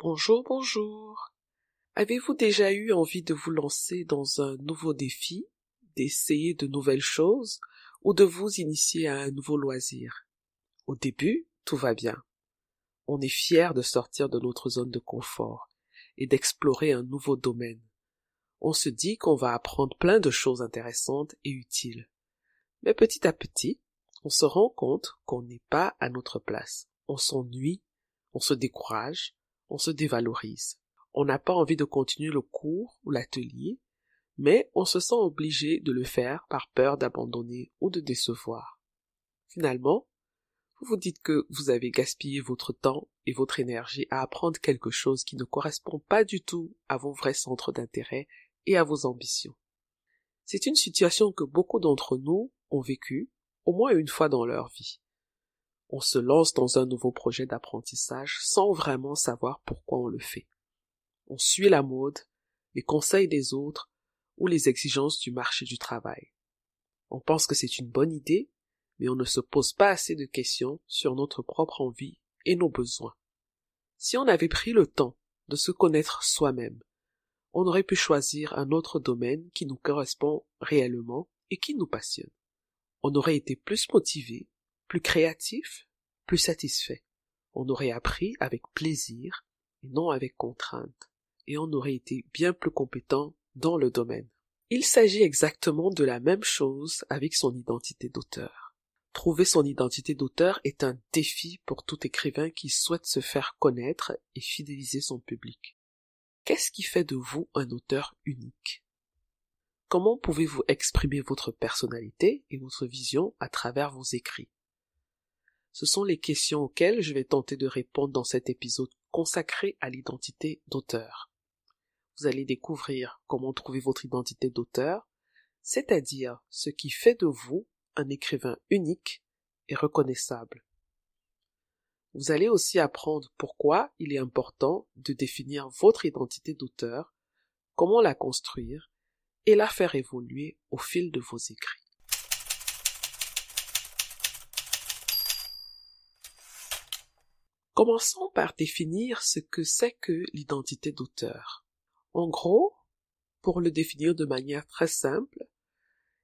Bonjour, bonjour. Avez-vous déjà eu envie de vous lancer dans un nouveau défi, d'essayer de nouvelles choses ou de vous initier à un nouveau loisir? Au début, tout va bien. On est fier de sortir de notre zone de confort et d'explorer un nouveau domaine. On se dit qu'on va apprendre plein de choses intéressantes et utiles. Mais petit à petit, on se rend compte qu'on n'est pas à notre place. On s'ennuie, on se décourage, on se dévalorise. On n'a pas envie de continuer le cours ou l'atelier, mais on se sent obligé de le faire par peur d'abandonner ou de décevoir. Finalement, vous vous dites que vous avez gaspillé votre temps et votre énergie à apprendre quelque chose qui ne correspond pas du tout à vos vrais centres d'intérêt et à vos ambitions. C'est une situation que beaucoup d'entre nous ont vécue au moins une fois dans leur vie on se lance dans un nouveau projet d'apprentissage sans vraiment savoir pourquoi on le fait. On suit la mode, les conseils des autres ou les exigences du marché du travail. On pense que c'est une bonne idée, mais on ne se pose pas assez de questions sur notre propre envie et nos besoins. Si on avait pris le temps de se connaître soi-même, on aurait pu choisir un autre domaine qui nous correspond réellement et qui nous passionne. On aurait été plus motivé plus créatif, plus satisfait. On aurait appris avec plaisir et non avec contrainte, et on aurait été bien plus compétent dans le domaine. Il s'agit exactement de la même chose avec son identité d'auteur. Trouver son identité d'auteur est un défi pour tout écrivain qui souhaite se faire connaître et fidéliser son public. Qu'est-ce qui fait de vous un auteur unique? Comment pouvez-vous exprimer votre personnalité et votre vision à travers vos écrits? Ce sont les questions auxquelles je vais tenter de répondre dans cet épisode consacré à l'identité d'auteur. Vous allez découvrir comment trouver votre identité d'auteur, c'est-à-dire ce qui fait de vous un écrivain unique et reconnaissable. Vous allez aussi apprendre pourquoi il est important de définir votre identité d'auteur, comment la construire et la faire évoluer au fil de vos écrits. Commençons par définir ce que c'est que l'identité d'auteur. En gros, pour le définir de manière très simple,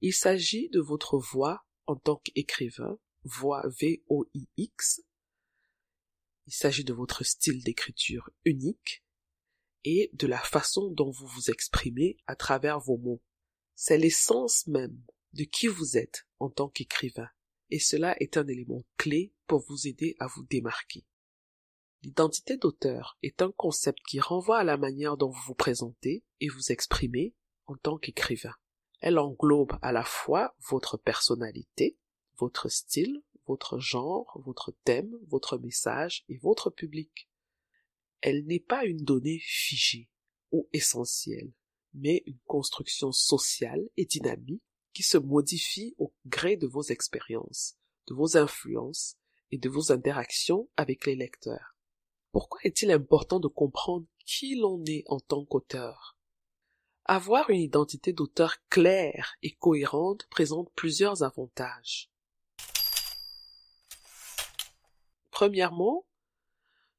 il s'agit de votre voix en tant qu'écrivain, voix V-O-I-X. Il s'agit de votre style d'écriture unique et de la façon dont vous vous exprimez à travers vos mots. C'est l'essence même de qui vous êtes en tant qu'écrivain et cela est un élément clé pour vous aider à vous démarquer. L'identité d'auteur est un concept qui renvoie à la manière dont vous vous présentez et vous exprimez en tant qu'écrivain. Elle englobe à la fois votre personnalité, votre style, votre genre, votre thème, votre message et votre public. Elle n'est pas une donnée figée ou essentielle, mais une construction sociale et dynamique qui se modifie au gré de vos expériences, de vos influences et de vos interactions avec les lecteurs. Pourquoi est-il important de comprendre qui l'on est en tant qu'auteur? Avoir une identité d'auteur claire et cohérente présente plusieurs avantages. Premièrement,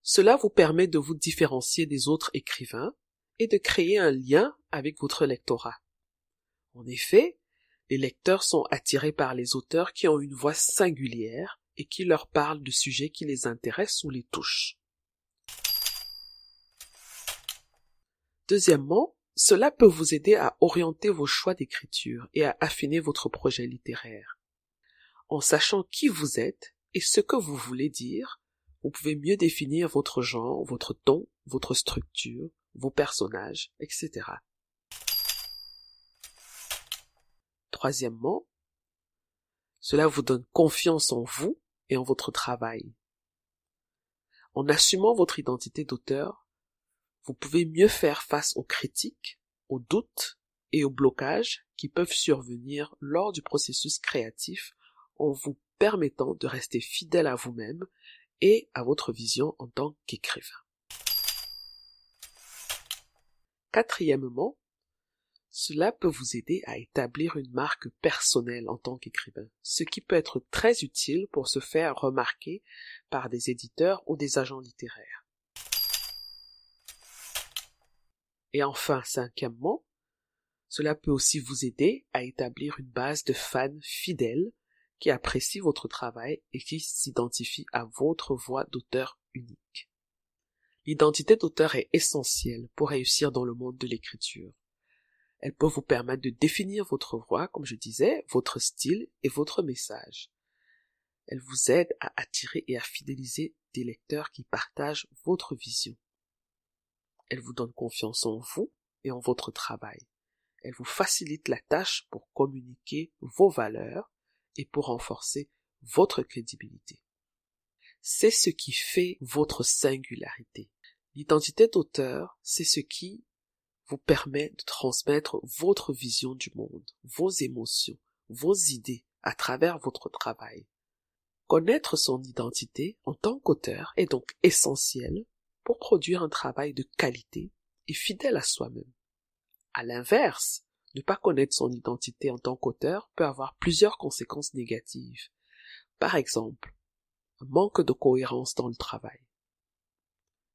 cela vous permet de vous différencier des autres écrivains et de créer un lien avec votre lectorat. En effet, les lecteurs sont attirés par les auteurs qui ont une voix singulière et qui leur parlent de sujets qui les intéressent ou les touchent. Deuxièmement, cela peut vous aider à orienter vos choix d'écriture et à affiner votre projet littéraire. En sachant qui vous êtes et ce que vous voulez dire, Vous pouvez mieux définir votre genre, votre ton, votre structure, vos personnages, etc. Troisièmement, cela vous donne confiance en vous et en votre travail. En assumant votre identité d'auteur, vous pouvez mieux faire face aux critiques, aux doutes et aux blocages qui peuvent survenir lors du processus créatif en vous permettant de rester fidèle à vous-même et à votre vision en tant qu'écrivain. Quatrièmement, cela peut vous aider à établir une marque personnelle en tant qu'écrivain, ce qui peut être très utile pour se faire remarquer par des éditeurs ou des agents littéraires. Et enfin, cinquièmement, cela peut aussi vous aider à établir une base de fans fidèles qui apprécient votre travail et qui s'identifient à votre voix d'auteur unique. L'identité d'auteur est essentielle pour réussir dans le monde de l'écriture. Elle peut vous permettre de définir votre voix, comme je disais, votre style et votre message. Elle vous aide à attirer et à fidéliser des lecteurs qui partagent votre vision. Elle vous donne confiance en vous et en votre travail. Elle vous facilite la tâche pour communiquer vos valeurs et pour renforcer votre crédibilité. C'est ce qui fait votre singularité. L'identité d'auteur, c'est ce qui vous permet de transmettre votre vision du monde, vos émotions, vos idées à travers votre travail. Connaître son identité en tant qu'auteur est donc essentiel pour produire un travail de qualité et fidèle à soi-même. À l'inverse, ne pas connaître son identité en tant qu'auteur peut avoir plusieurs conséquences négatives. Par exemple, un manque de cohérence dans le travail.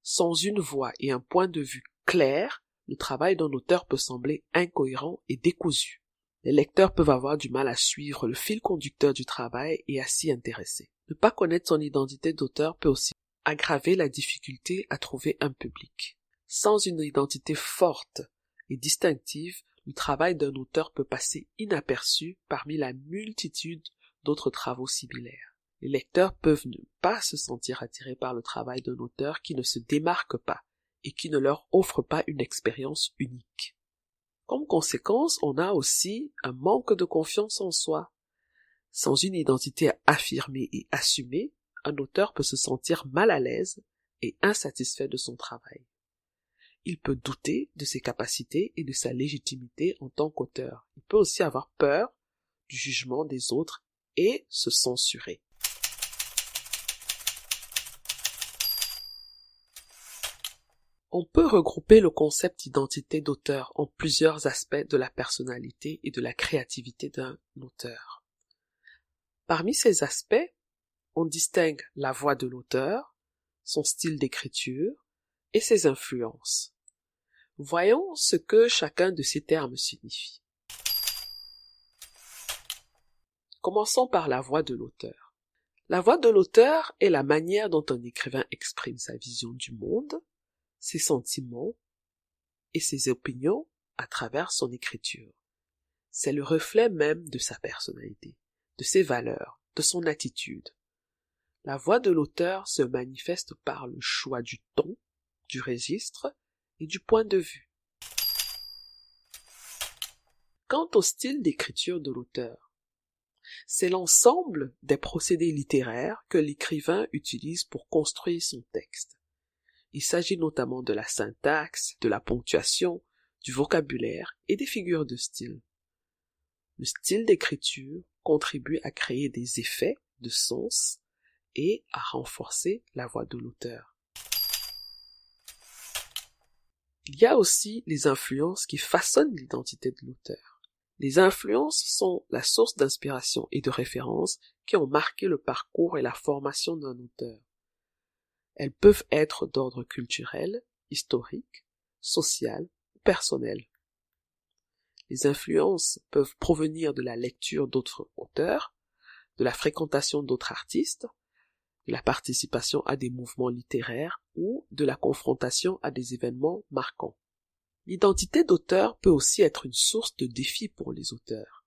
Sans une voix et un point de vue clair, le travail d'un auteur peut sembler incohérent et décousu. Les lecteurs peuvent avoir du mal à suivre le fil conducteur du travail et à s'y intéresser. Ne pas connaître son identité d'auteur peut aussi aggraver la difficulté à trouver un public. Sans une identité forte et distinctive, le travail d'un auteur peut passer inaperçu parmi la multitude d'autres travaux similaires. Les lecteurs peuvent ne pas se sentir attirés par le travail d'un auteur qui ne se démarque pas et qui ne leur offre pas une expérience unique. Comme conséquence, on a aussi un manque de confiance en soi. Sans une identité affirmée et assumée, un auteur peut se sentir mal à l'aise et insatisfait de son travail. Il peut douter de ses capacités et de sa légitimité en tant qu'auteur. Il peut aussi avoir peur du jugement des autres et se censurer. On peut regrouper le concept d'identité d'auteur en plusieurs aspects de la personnalité et de la créativité d'un auteur. Parmi ces aspects, on distingue la voix de l'auteur, son style d'écriture et ses influences. Voyons ce que chacun de ces termes signifie. Commençons par la voix de l'auteur. La voix de l'auteur est la manière dont un écrivain exprime sa vision du monde, ses sentiments et ses opinions à travers son écriture. C'est le reflet même de sa personnalité, de ses valeurs, de son attitude. La voix de l'auteur se manifeste par le choix du ton, du registre et du point de vue. Quant au style d'écriture de l'auteur, c'est l'ensemble des procédés littéraires que l'écrivain utilise pour construire son texte. Il s'agit notamment de la syntaxe, de la ponctuation, du vocabulaire et des figures de style. Le style d'écriture contribue à créer des effets de sens et à renforcer la voix de l'auteur. Il y a aussi les influences qui façonnent l'identité de l'auteur. Les influences sont la source d'inspiration et de référence qui ont marqué le parcours et la formation d'un auteur. Elles peuvent être d'ordre culturel, historique, social ou personnel. Les influences peuvent provenir de la lecture d'autres auteurs, de la fréquentation d'autres artistes, la participation à des mouvements littéraires ou de la confrontation à des événements marquants. L'identité d'auteur peut aussi être une source de défi pour les auteurs.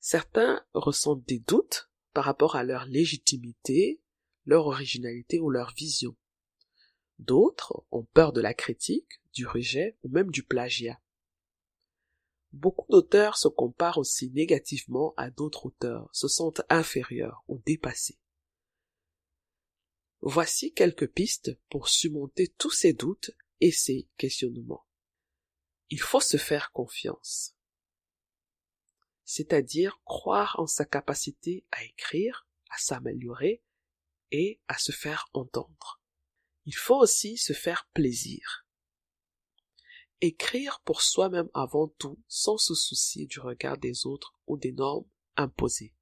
Certains ressentent des doutes par rapport à leur légitimité leur originalité ou leur vision. D'autres ont peur de la critique, du rejet ou même du plagiat. Beaucoup d'auteurs se comparent aussi négativement à d'autres auteurs, se sentent inférieurs ou dépassés. Voici quelques pistes pour surmonter tous ces doutes et ces questionnements. Il faut se faire confiance, c'est-à-dire croire en sa capacité à écrire, à s'améliorer et à se faire entendre. Il faut aussi se faire plaisir. Écrire pour soi-même avant tout sans se soucier du regard des autres ou des normes imposées.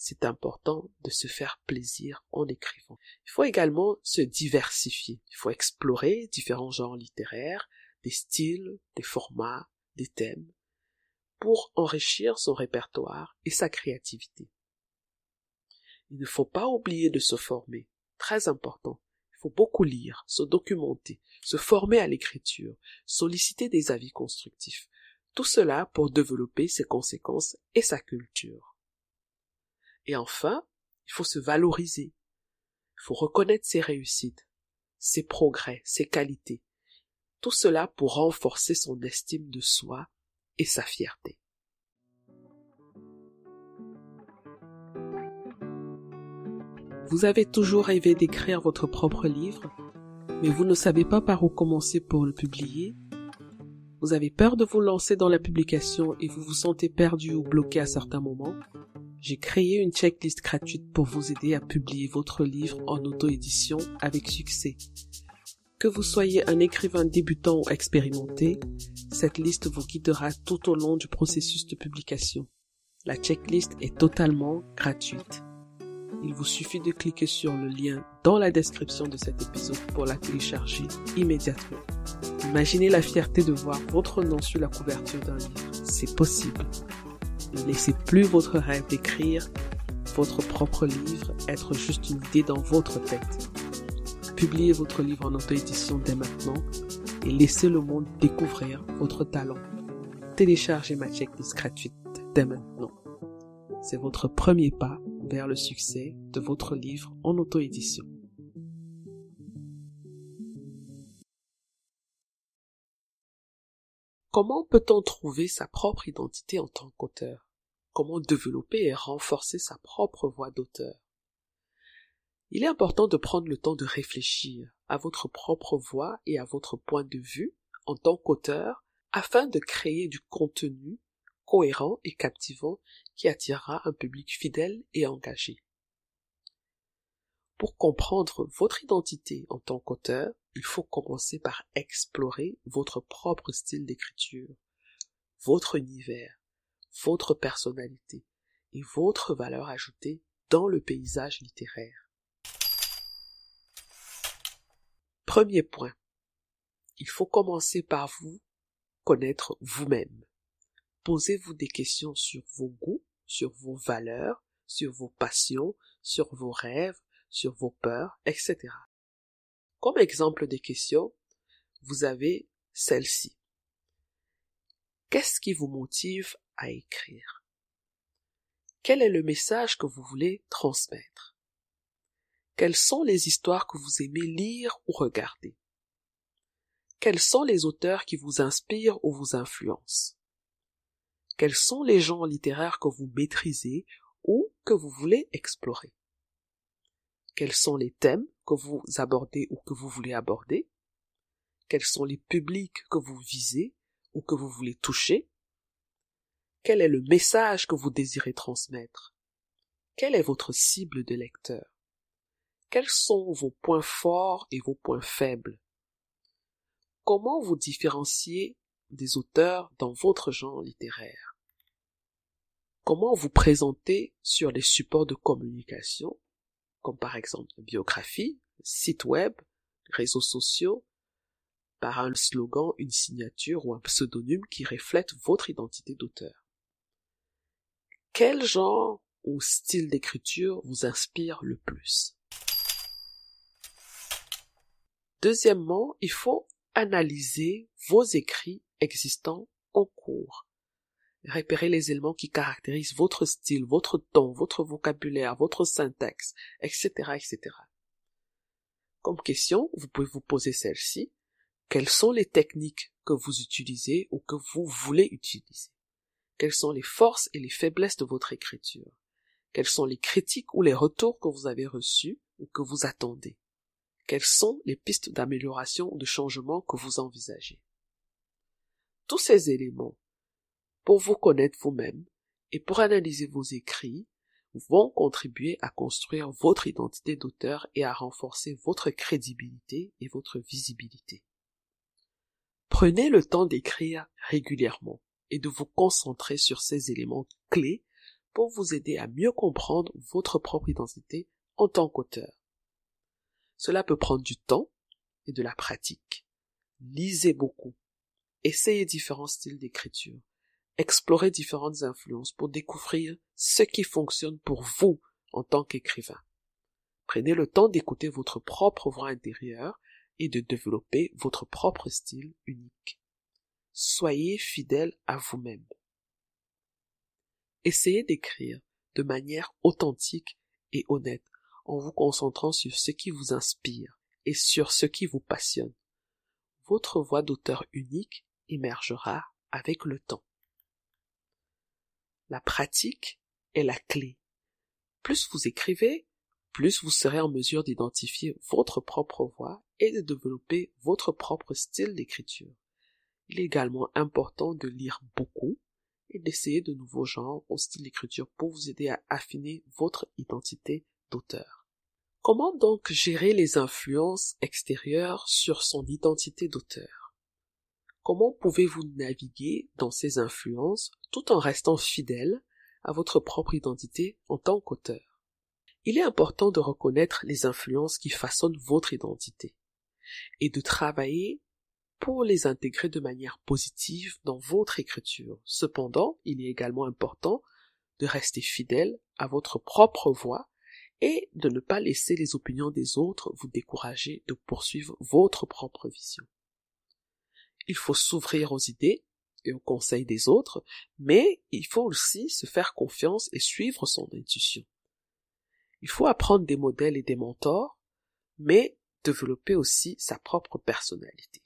C'est important de se faire plaisir en écrivant. Il faut également se diversifier. Il faut explorer différents genres littéraires, des styles, des formats, des thèmes, pour enrichir son répertoire et sa créativité. Il ne faut pas oublier de se former, très important. Il faut beaucoup lire, se documenter, se former à l'écriture, solliciter des avis constructifs. Tout cela pour développer ses conséquences et sa culture. Et enfin, il faut se valoriser. Il faut reconnaître ses réussites, ses progrès, ses qualités. Tout cela pour renforcer son estime de soi et sa fierté. Vous avez toujours rêvé d'écrire votre propre livre, mais vous ne savez pas par où commencer pour le publier Vous avez peur de vous lancer dans la publication et vous vous sentez perdu ou bloqué à certains moments J'ai créé une checklist gratuite pour vous aider à publier votre livre en auto-édition avec succès. Que vous soyez un écrivain débutant ou expérimenté, cette liste vous guidera tout au long du processus de publication. La checklist est totalement gratuite il vous suffit de cliquer sur le lien dans la description de cet épisode pour la télécharger immédiatement. Imaginez la fierté de voir votre nom sur la couverture d'un livre. C'est possible. Ne laissez plus votre rêve d'écrire votre propre livre être juste une idée dans votre tête. Publiez votre livre en auto-édition dès maintenant et laissez le monde découvrir votre talent. Téléchargez ma checklist gratuite dès maintenant. C'est votre premier pas vers le succès de votre livre en auto-édition. Comment peut-on trouver sa propre identité en tant qu'auteur? Comment développer et renforcer sa propre voix d'auteur? Il est important de prendre le temps de réfléchir à votre propre voix et à votre point de vue en tant qu'auteur afin de créer du contenu cohérent et captivant qui attirera un public fidèle et engagé. Pour comprendre votre identité en tant qu'auteur, il faut commencer par explorer votre propre style d'écriture, votre univers, votre personnalité et votre valeur ajoutée dans le paysage littéraire. Premier point. Il faut commencer par vous connaître vous-même. Posez-vous des questions sur vos goûts, sur vos valeurs, sur vos passions, sur vos rêves, sur vos peurs, etc. Comme exemple des questions, vous avez celle-ci. Qu'est-ce qui vous motive à écrire? Quel est le message que vous voulez transmettre? Quelles sont les histoires que vous aimez lire ou regarder? Quels sont les auteurs qui vous inspirent ou vous influencent? Quels sont les genres littéraires que vous maîtrisez ou que vous voulez explorer? Quels sont les thèmes que vous abordez ou que vous voulez aborder? Quels sont les publics que vous visez ou que vous voulez toucher? Quel est le message que vous désirez transmettre? Quelle est votre cible de lecteur Quels sont vos points forts et vos points faibles? Comment vous différencier des auteurs dans votre genre littéraire? Comment vous présenter sur les supports de communication, comme par exemple biographie, site web, réseaux sociaux, par un slogan, une signature ou un pseudonyme qui reflète votre identité d'auteur. Quel genre ou style d'écriture vous inspire le plus? Deuxièmement, il faut analyser vos écrits existants en cours. Repérez les éléments qui caractérisent votre style, votre ton, votre vocabulaire, votre syntaxe, etc., etc. Comme question, vous pouvez vous poser celle-ci. Quelles sont les techniques que vous utilisez ou que vous voulez utiliser? Quelles sont les forces et les faiblesses de votre écriture? Quelles sont les critiques ou les retours que vous avez reçus ou que vous attendez? Quelles sont les pistes d'amélioration ou de changement que vous envisagez? Tous ces éléments, pour vous connaître vous-même et pour analyser vos écrits, vont contribuer à construire votre identité d'auteur et à renforcer votre crédibilité et votre visibilité. Prenez le temps d'écrire régulièrement et de vous concentrer sur ces éléments clés pour vous aider à mieux comprendre votre propre identité en tant qu'auteur. Cela peut prendre du temps et de la pratique. Lisez beaucoup. Essayez différents styles d'écriture. Explorez différentes influences pour découvrir ce qui fonctionne pour vous en tant qu'écrivain. Prenez le temps d'écouter votre propre voix intérieure et de développer votre propre style unique. Soyez fidèle à vous-même. Essayez d'écrire de manière authentique et honnête en vous concentrant sur ce qui vous inspire et sur ce qui vous passionne. Votre voix d'auteur unique émergera avec le temps. La pratique est la clé. Plus vous écrivez, plus vous serez en mesure d'identifier votre propre voix et de développer votre propre style d'écriture. Il est également important de lire beaucoup et d'essayer de nouveaux genres ou styles d'écriture pour vous aider à affiner votre identité d'auteur. Comment donc gérer les influences extérieures sur son identité d'auteur? Comment pouvez-vous naviguer dans ces influences tout en restant fidèle à votre propre identité en tant qu'auteur? Il est important de reconnaître les influences qui façonnent votre identité et de travailler pour les intégrer de manière positive dans votre écriture. Cependant, il est également important de rester fidèle à votre propre voix et de ne pas laisser les opinions des autres vous décourager de poursuivre votre propre vision. Il faut s'ouvrir aux idées et aux conseils des autres, mais il faut aussi se faire confiance et suivre son intuition. Il faut apprendre des modèles et des mentors, mais développer aussi sa propre personnalité.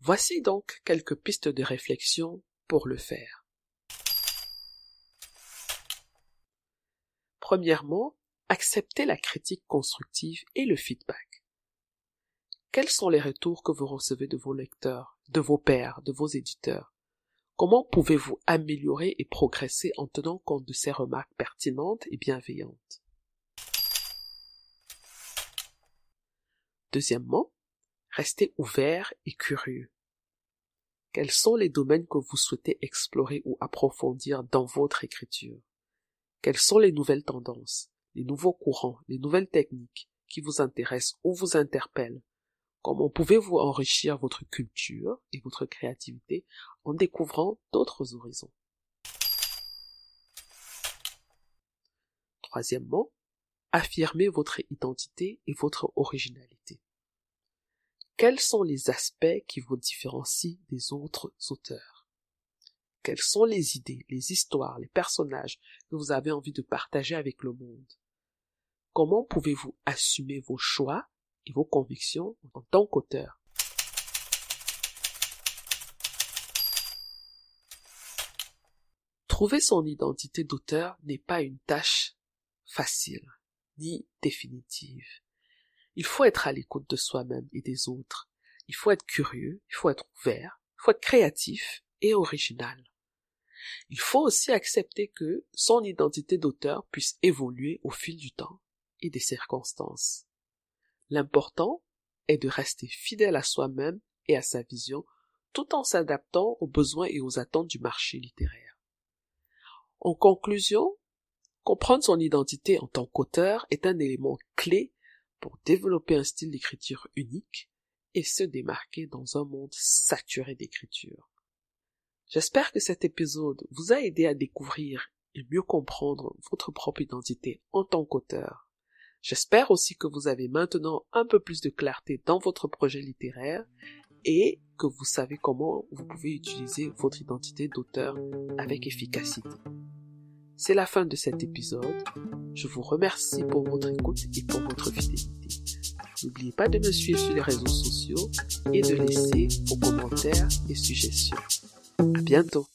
Voici donc quelques pistes de réflexion pour le faire. Premièrement, acceptez la critique constructive et le feedback. Quels sont les retours que vous recevez de vos lecteurs, de vos pairs, de vos éditeurs? Comment pouvez-vous améliorer et progresser en tenant compte de ces remarques pertinentes et bienveillantes? Deuxièmement, restez ouvert et curieux. Quels sont les domaines que vous souhaitez explorer ou approfondir dans votre écriture? Quelles sont les nouvelles tendances, les nouveaux courants, les nouvelles techniques qui vous intéressent ou vous interpellent? Comment pouvez-vous enrichir votre culture et votre créativité en découvrant d'autres horizons? Troisièmement, affirmez votre identité et votre originalité. Quels sont les aspects qui vous différencient des autres auteurs? Quelles sont les idées, les histoires, les personnages que vous avez envie de partager avec le monde? Comment pouvez-vous assumer vos choix et vos convictions en tant qu'auteur Trouver son identité d'auteur n'est pas une tâche facile ni définitive. Il faut être à l'écoute de soi-même et des autres. Il faut être curieux, il faut être ouvert, il faut être créatif et original. Il faut aussi accepter que son identité d'auteur puisse évoluer au fil du temps et des circonstances. L'important est de rester fidèle à soi-même et à sa vision tout en s'adaptant aux besoins et aux attentes du marché littéraire. En conclusion, comprendre son identité en tant qu'auteur est un élément clé pour développer un style d'écriture unique et se démarquer dans un monde saturé d'écriture. J'espère que cet épisode vous a aidé à découvrir et mieux comprendre votre propre identité en tant qu'auteur. J'espère aussi que vous avez maintenant un peu plus de clarté dans votre projet littéraire et que vous savez comment vous pouvez utiliser votre identité d'auteur avec efficacité. C'est la fin de cet épisode. Je vous remercie pour votre écoute et pour votre fidélité. N'oubliez pas de me suivre sur les réseaux sociaux et de laisser vos commentaires et suggestions. À bientôt.